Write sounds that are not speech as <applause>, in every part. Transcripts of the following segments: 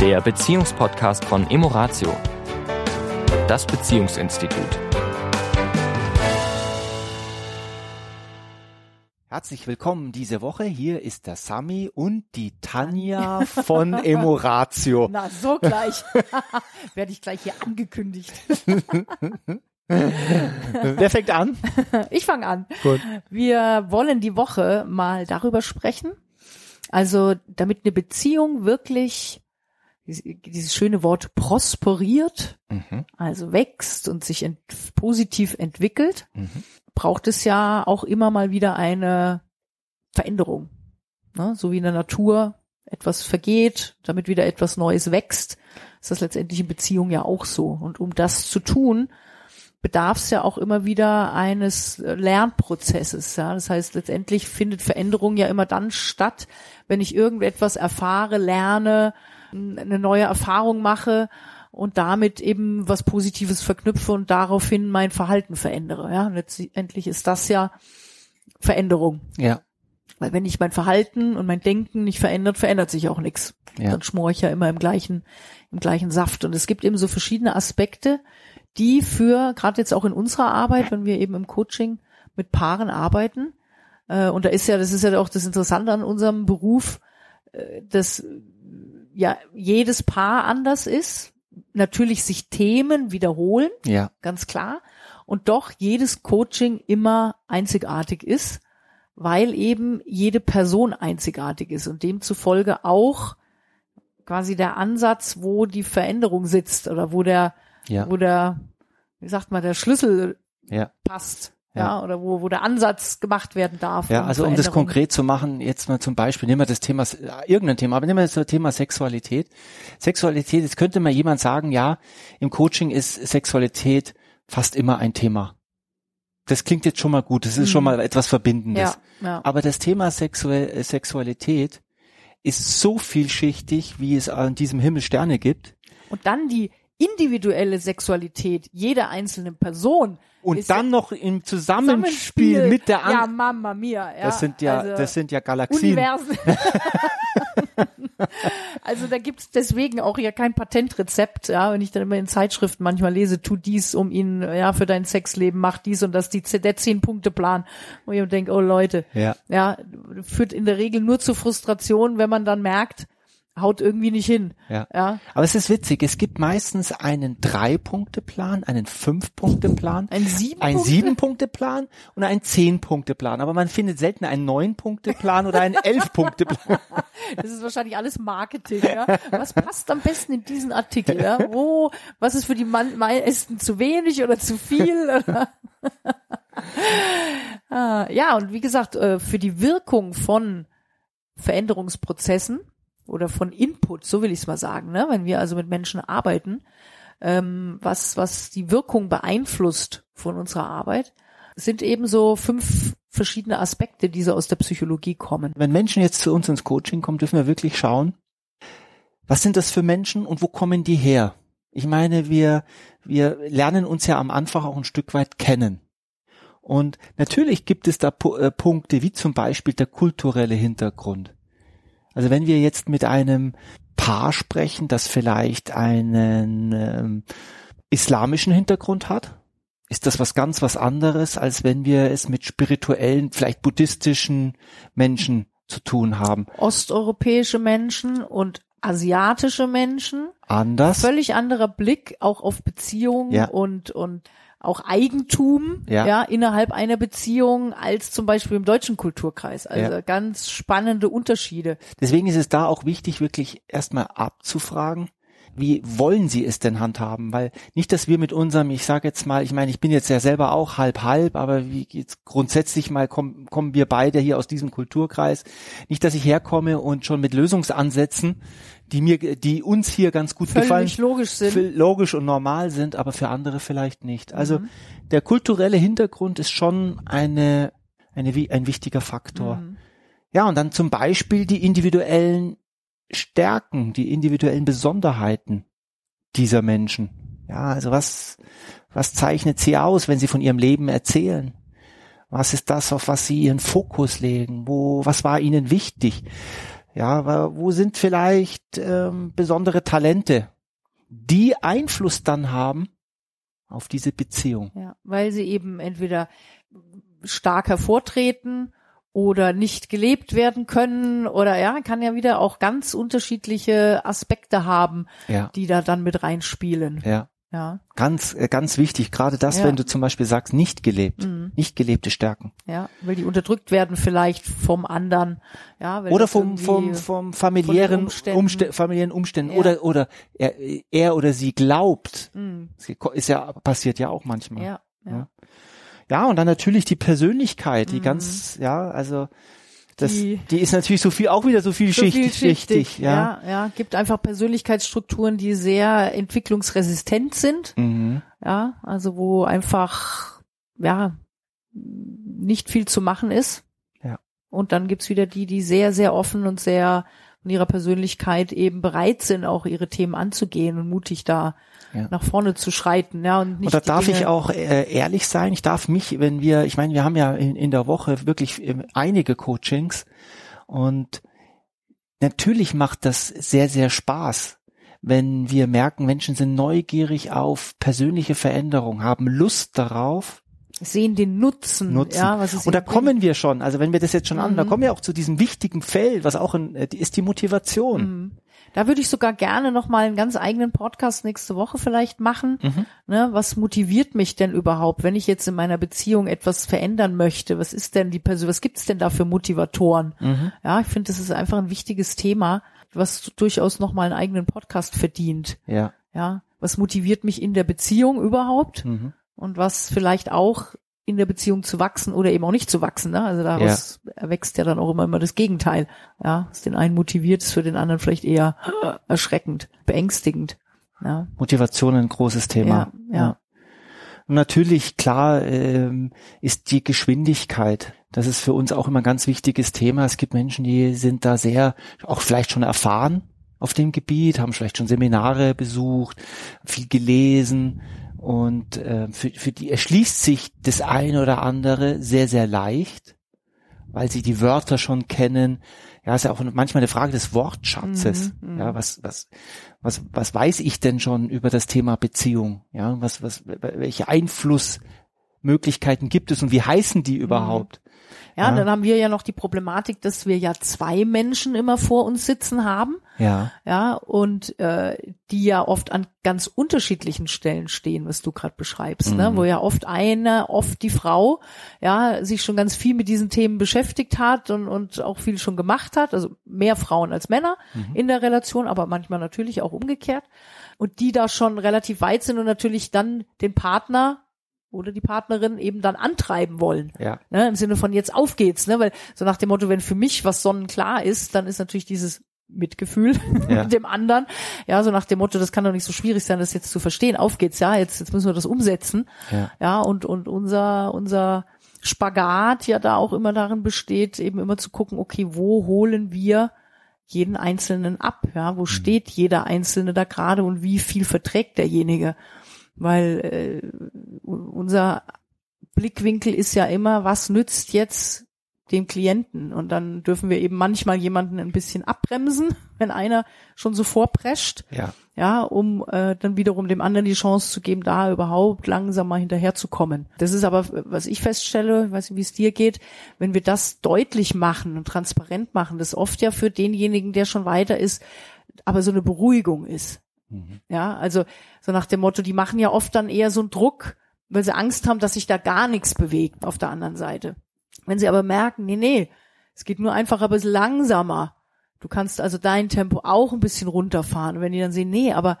der Beziehungspodcast von Emoratio, das Beziehungsinstitut. Herzlich willkommen diese Woche. Hier ist der Sami und die Tanja von <laughs> Emoratio. Na, so gleich. <laughs> Werde ich gleich hier angekündigt. <laughs> Wer fängt an? Ich fange an. Gut. Wir wollen die Woche mal darüber sprechen. Also, damit eine Beziehung wirklich dieses schöne Wort prosperiert, Mhm. also wächst und sich ent positiv entwickelt, Mhm. braucht es ja auch immer mal wieder eine Veränderung. Ne? So wie in der Natur etwas vergeht, damit wieder etwas Neues wächst, ist das letztendlich in Beziehung ja auch so. Und um das zu tun, bedarf es ja auch immer wieder eines äh, Lernprozesses. Ja? Das heißt, letztendlich findet Veränderung ja immer dann statt, wenn ich irgendetwas erfahre, lerne, eine neue Erfahrung mache und damit eben was Positives verknüpfe und daraufhin mein Verhalten verändere. Ja, letztendlich ist das ja Veränderung. Ja. Weil wenn ich mein Verhalten und mein Denken nicht verändert, verändert sich auch nichts. Ja. Dann schmore ich ja immer im gleichen, im gleichen Saft. Und es gibt eben so verschiedene Aspekte, die für, gerade jetzt auch in unserer Arbeit, wenn wir eben im Coaching mit Paaren arbeiten, äh, und da ist ja, das ist ja auch das Interessante an unserem Beruf, äh, dass ja jedes Paar anders ist, natürlich sich Themen wiederholen, Ja. ganz klar, und doch jedes Coaching immer einzigartig ist, weil eben jede Person einzigartig ist und demzufolge auch quasi der Ansatz, wo die Veränderung sitzt oder wo der, Ja. wo der, wie sagt man, der Schlüssel Ja. passt, Ja. ja, oder wo, wo der Ansatz gemacht werden darf. Ja, also um das konkret zu machen, jetzt mal zum Beispiel, nehmen wir das Thema, äh, irgendein Thema, aber nehmen wir das Thema Sexualität. Sexualität, jetzt könnte mal jemand sagen, ja, im Coaching ist Sexualität fast immer ein Thema. Das klingt jetzt schon mal gut, das ist schon Mhm. mal etwas Verbindendes. Ja, ja. Aber das Thema Sexuell, äh, Sexualität ist so vielschichtig, wie es an diesem Himmel Sterne gibt. Und dann die individuelle Sexualität jeder einzelnen Person. Und dann ja noch im Zusammenspiel mit der Ja, anderen. Mamma mia. Ja, das sind ja, also das sind ja Galaxien. Universen. <laughs> <laughs> also da gibt's deswegen auch ja kein Patentrezept, ja, wenn ich dann immer in Zeitschriften manchmal lese, tu dies, um ihn, ja, für dein Sexleben, mach dies und das, die, der Zehn-Punkte-Plan. Wo ich denke, oh Leute, Ja. ja, führt in der Regel nur zu Frustration, wenn man dann merkt, haut irgendwie nicht hin. Ja. Ja. Aber es ist witzig, es gibt meistens einen Drei-Punkte-Plan, einen Fünf-Punkte-Plan, Ein sieben einen Punkte? Sieben-Punkte-Plan und einen Zehn-Punkte-Plan. Aber man findet selten einen Neun-Punkte-Plan oder einen Elf-Punkte-Plan. <laughs> Das ist wahrscheinlich alles Marketing, ja. Was passt am besten in diesen Artikel, ja? Wo, was ist für die meisten zu wenig oder zu viel? Oder? <laughs> ah, ja, und wie gesagt, äh, für die Wirkung von Veränderungsprozessen oder von Input, so will ich es mal sagen, ne? wenn wir also mit Menschen arbeiten, ähm, was, was die Wirkung beeinflusst von unserer Arbeit, sind eben so fünf verschiedene Aspekte, die so aus der Psychologie kommen. Wenn Menschen jetzt zu uns ins Coaching kommen, dürfen wir wirklich schauen, was sind das für Menschen und wo kommen die her? Ich meine, wir, wir lernen uns ja am Anfang auch ein Stück weit kennen. Und natürlich gibt es da äh, Punkte, wie zum Beispiel der kulturelle Hintergrund. Also wenn wir jetzt mit einem Paar sprechen, das vielleicht einen ähm, islamischen Hintergrund hat, ist das was ganz was anderes, als wenn wir es mit spirituellen, vielleicht buddhistischen Menschen zu tun haben. osteuropäische Menschen und asiatische Menschen. Anders. Völlig anderer Blick auch auf Beziehungen Ja. und, und auch Eigentum Ja. ja. innerhalb einer Beziehung als zum Beispiel im deutschen Kulturkreis. Also Ja. ganz spannende Unterschiede. Deswegen ist es da auch wichtig, wirklich erstmal abzufragen, wie wollen Sie es denn handhaben? Weil nicht, dass wir mit unserem, ich sage jetzt mal, ich meine, ich bin jetzt ja selber auch halb halb, aber wie jetzt grundsätzlich mal kommen, kommen wir beide hier aus diesem Kulturkreis. Nicht, dass ich herkomme und schon mit Lösungsansätzen, die mir, die uns hier ganz gut gefallen, Völlig logisch sind. logisch und normal sind, aber für andere vielleicht nicht. Also Mhm. der kulturelle Hintergrund ist schon eine, eine, ein wichtiger Faktor. Mhm. Ja, und dann zum Beispiel die individuellen Stärken, die individuellen Besonderheiten dieser Menschen. Ja, also was, was zeichnet sie aus, wenn sie von ihrem Leben erzählen? Was ist das, auf was sie ihren Fokus legen? Wo, was war ihnen wichtig? Ja, wo sind vielleicht ähm, besondere Talente, die Einfluss dann haben auf diese Beziehung? Ja, weil sie eben entweder stark hervortreten oder nicht gelebt werden können oder ja, kann ja wieder auch ganz unterschiedliche Aspekte haben, Ja, die da dann mit reinspielen. ja. Ja, Ganz, äh, ganz wichtig. Gerade das, Ja. wenn du zum Beispiel sagst, nicht gelebt, Mhm. nicht gelebte Stärken. ja, weil die unterdrückt werden vielleicht vom anderen, ja, Oder vom, vom, vom familiären Umständen. Umständen, familiären Umständen. Ja. Oder, oder er, er oder sie glaubt. Mhm. Ist ja, passiert ja auch manchmal. Ja, ja. Ja. Ja, und dann natürlich die Persönlichkeit, die Mhm. ganz, ja, also das, die, Die- ist natürlich so viel, auch wieder so vielschichtig, So vielschichtig, richtig, ja. ja, ja, gibt einfach Persönlichkeitsstrukturen, die sehr entwicklungsresistent sind, Mhm. ja, also wo einfach, ja, nicht viel zu machen ist. Ja. Und dann gibt's wieder die, die sehr, sehr offen und sehr von ihrer Persönlichkeit eben bereit sind, auch ihre Themen anzugehen und mutig da Ja. nach vorne zu schreiten, ja, und nicht Und da darf ich Dinge- auch äh, ehrlich sein. Ich darf mich, wenn wir, ich meine, wir haben ja in, in der Woche wirklich ähm, einige Coachings und natürlich macht das sehr, sehr Spaß, wenn wir merken, Menschen sind neugierig auf persönliche Veränderung, haben Lust darauf, sehen den Nutzen, nutzen. ja, was es und da bringt. kommen wir schon, also wenn wir das jetzt schon an, da Mhm. kommen wir auch zu diesem wichtigen Feld, was auch ein, äh, ist die Motivation. Mhm. Da würde ich sogar gerne noch mal einen ganz eigenen Podcast nächste Woche vielleicht machen. Mhm. Ne, was motiviert mich denn überhaupt, wenn ich jetzt in meiner Beziehung etwas verändern möchte? Was ist denn die Person, was gibt's denn da für Motivatoren? Mhm. Ja, ich finde, das ist einfach ein wichtiges Thema, was durchaus noch mal einen eigenen Podcast verdient. Ja. Ja, was motiviert mich in der Beziehung überhaupt? Mhm. Und was vielleicht auch in der Beziehung zu wachsen oder eben auch nicht zu wachsen. Ne? Also daraus erwächst ja dann auch immer immer das Gegenteil. Ja, was den einen motiviert, ist für den anderen vielleicht eher <gasps> erschreckend, beängstigend. Ja, Motivation ein großes Thema. Ja, ja. Und natürlich, klar, ähm, ist die Geschwindigkeit. Das ist für uns auch immer ein ganz wichtiges Thema. Es gibt Menschen, die sind da sehr, auch vielleicht schon erfahren auf dem Gebiet, haben vielleicht schon Seminare besucht, viel gelesen und äh, für, für die erschließt sich das eine oder andere sehr, sehr leicht, weil sie die Wörter schon kennen. Ja, ist ja auch manchmal eine Frage des Wortschatzes. Mhm, mhm. ja, was, was, was, was weiß ich denn schon über das Thema Beziehung? Ja, was, was, welche Einflussmöglichkeiten gibt es und wie heißen die überhaupt? ja, Ja. dann haben wir ja noch die Problematik, dass wir ja zwei Menschen immer vor uns sitzen haben. Ja, Ja, und äh, die ja oft an ganz unterschiedlichen Stellen stehen, was du gerade beschreibst, ne? Mhm. wo ja oft eine, oft die Frau, ja, sich schon ganz viel mit diesen Themen beschäftigt hat und, und auch viel schon gemacht hat, also mehr Frauen als Männer Mhm. in der Relation, aber manchmal natürlich auch umgekehrt. Und die da schon relativ weit sind und natürlich dann den Partner oder die Partnerin eben dann antreiben wollen. ja, Ne, Im Sinne von jetzt auf geht's, ne? Weil so nach dem Motto, wenn für mich was sonnenklar ist, dann ist natürlich dieses Mitgefühl <laughs> Ja. mit dem anderen. Ja, so nach dem Motto, das kann doch nicht so schwierig sein, das jetzt zu verstehen. Auf geht's, ja, jetzt, jetzt müssen wir das umsetzen. ja, Ja, und, und unser, unser Spagat ja da auch immer darin besteht, eben immer zu gucken, okay, wo holen wir jeden Einzelnen ab? Ja, wo steht jeder Einzelne da gerade und wie viel verträgt derjenige? Weil äh, unser Blickwinkel ist ja immer, was nützt jetzt dem Klienten? Und dann dürfen wir eben manchmal jemanden ein bisschen abbremsen, <laughs> wenn einer schon so vorprescht ja, ja, um äh, dann wiederum dem anderen die Chance zu geben, da überhaupt langsam mal hinterherzukommen. Das ist aber, was ich feststelle, ich weiß nicht, wie es dir geht, wenn wir das deutlich machen und transparent machen, das oft ja für denjenigen, der schon weiter ist, aber so eine Beruhigung ist. Mhm. Ja, also so nach dem Motto, die machen ja oft dann eher so einen Druck, weil sie Angst haben, dass sich da gar nichts bewegt auf der anderen Seite. Wenn sie aber merken, nee, nee, es geht nur einfach ein bisschen langsamer. Du kannst also dein Tempo auch ein bisschen runterfahren. Wenn die dann sehen, nee, aber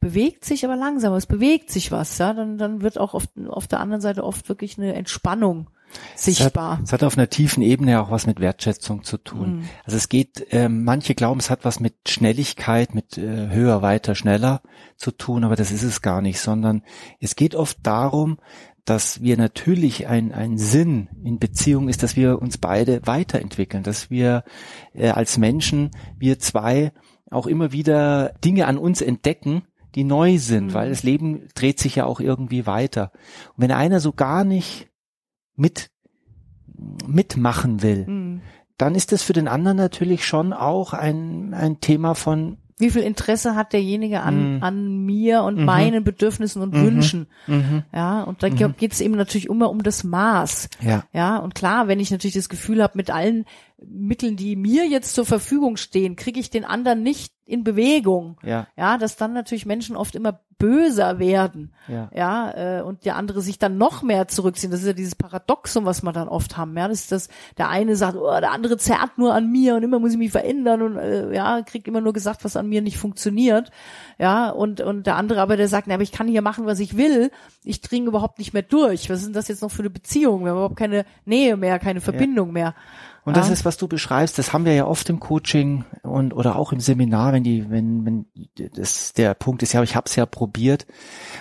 bewegt sich aber langsamer, es bewegt sich was, ja, dann, dann wird auch auf, auf der anderen Seite oft wirklich eine Entspannung sichtbar. Es hat auf einer tiefen Ebene auch was mit Wertschätzung zu tun. Mhm. Also es geht, ähm, manche glauben, es hat was mit Schnelligkeit, mit äh, höher, weiter, schneller zu tun, aber das ist es gar nicht, sondern es geht oft darum, dass wir natürlich ein, ein Sinn in Beziehung ist, dass wir uns beide weiterentwickeln, dass wir äh, als Menschen, wir zwei auch immer wieder Dinge an uns entdecken, die neu sind, Mhm. weil das Leben dreht sich ja auch irgendwie weiter. Und wenn einer so gar nicht mit mitmachen will, Mhm. dann ist das für den anderen natürlich schon auch ein, ein Thema von wie viel Interesse hat derjenige an, Mhm. an mir und Mhm. meinen Bedürfnissen und Mhm. Wünschen? mhm, Ja, und da Mhm. geht es eben natürlich immer um das Maß. ja, Ja, und klar, wenn ich natürlich das Gefühl habe, mit allen Mitteln, die mir jetzt zur Verfügung stehen, kriege ich den anderen nicht in Bewegung. ja, Ja, dass dann natürlich Menschen oft immer böser werden. ja. Ja, äh, und der andere sich dann noch mehr zurückziehen. Das ist ja dieses Paradoxum, was wir dann oft haben. Ja, das ist das, der eine sagt, oh, der andere zerrt nur an mir und immer muss ich mich verändern und äh, ja, kriegt immer nur gesagt, was an mir nicht funktioniert. Ja, und, und der andere aber, der sagt, na, aber ich kann hier machen, was ich will. Ich dringe überhaupt nicht mehr durch. Was ist denn das jetzt noch für eine Beziehung? Wir haben überhaupt keine Nähe mehr, keine Verbindung mehr. Und das Ja. ist, was du beschreibst, das haben wir ja oft im Coaching und oder auch im Seminar, wenn die, wenn, wenn das der Punkt ist, ja, ich habe es ja probiert.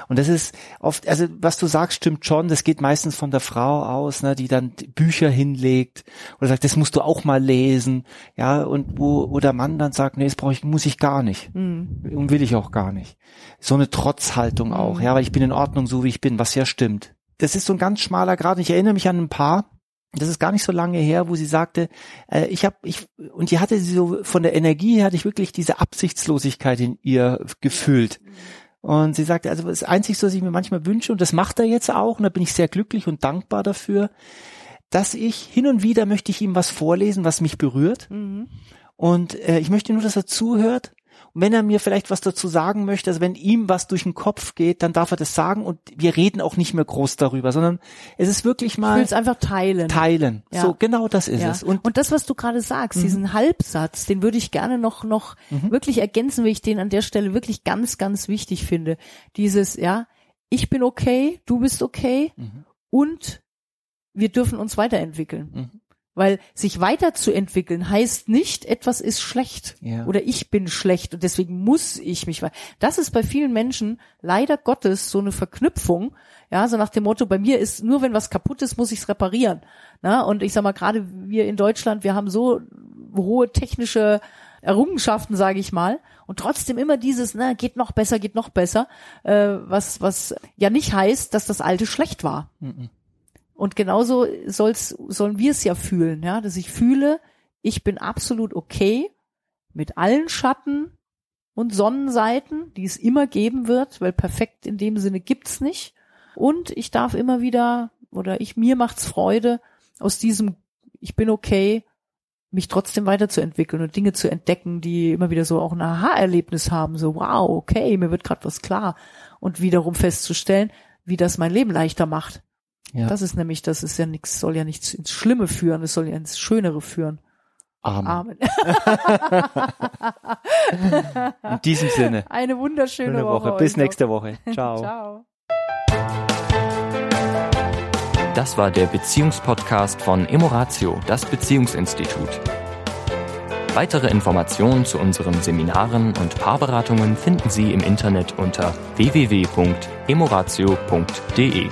Und das ist oft, also was du sagst, stimmt schon, das geht meistens von der Frau aus, ne, die dann Bücher hinlegt oder sagt, das musst du auch mal lesen, ja, und wo, wo der Mann dann sagt, nee, das brauche ich, muss ich gar nicht. Hm. Und will ich auch gar nicht. So eine Trotzhaltung auch, Mhm. ja, weil ich bin in Ordnung, so wie ich bin, was ja stimmt. Das ist so ein ganz schmaler Grad. Ich erinnere mich an ein Paar, das ist gar nicht so lange her, wo sie sagte, äh, ich habe ich und die hatte sie so von der Energie hatte ich wirklich diese Absichtslosigkeit in ihr gefühlt. Und sie sagte, also das Einzige, was ich mir manchmal wünsche, und das macht er jetzt auch, und da bin ich sehr glücklich und dankbar dafür, dass ich hin und wieder möchte ich ihm was vorlesen, was mich berührt. Mhm. Und äh, ich möchte nur, dass er zuhört. Und wenn er mir vielleicht was dazu sagen möchte, also wenn ihm was durch den Kopf geht, dann darf er das sagen und wir reden auch nicht mehr groß darüber, sondern es ist wirklich Ich mal will es einfach teilen. teilen. Ja. So, genau das ist Ja. es. Und, Und das, was du gerade sagst, Mhm. diesen Halbsatz, den würde ich gerne noch, noch wirklich ergänzen, weil ich den an der Stelle wirklich ganz, ganz wichtig finde. Dieses, ja, ich bin okay, du bist okay Mhm. und wir dürfen uns weiterentwickeln. Weil sich weiterzuentwickeln heißt nicht, etwas ist schlecht Ja. oder ich bin schlecht und deswegen muss ich mich weiter. Das ist bei vielen Menschen leider Gottes so eine Verknüpfung, ja, so nach dem Motto, bei mir ist nur wenn was kaputt ist, muss ich es reparieren. Na, und ich sag mal, gerade wir in Deutschland, wir haben so hohe technische Errungenschaften, sage ich mal, und trotzdem immer dieses, na, geht noch besser, geht noch besser, äh, was, was ja nicht heißt, dass das Alte schlecht war. Mhm. Und genauso soll's, sollen wir es ja fühlen, ja, dass ich fühle, ich bin absolut okay mit allen Schatten und Sonnenseiten, die es immer geben wird, weil perfekt in dem Sinne gibt's nicht. Und ich darf immer wieder, oder ich, mir macht's Freude, aus diesem, ich bin okay, mich trotzdem weiterzuentwickeln und Dinge zu entdecken, die immer wieder so auch ein Aha-Erlebnis haben, so wow, okay, mir wird gerade was klar. Und wiederum festzustellen, wie das mein Leben leichter macht. Ja. Das ist nämlich, das ist ja nichts, soll ja nichts ins Schlimme führen, es soll ja ins Schönere führen. Amen. Amen. <laughs> In diesem Sinne. Eine wunderschöne Schöne Woche. Woche. Bis nächste Woche. <laughs> Ciao. Ciao. Das war der Beziehungspodcast von Emoratio, das Beziehungsinstitut. Weitere Informationen zu unseren Seminaren und Paarberatungen finden Sie im Internet unter www.emoratio.de.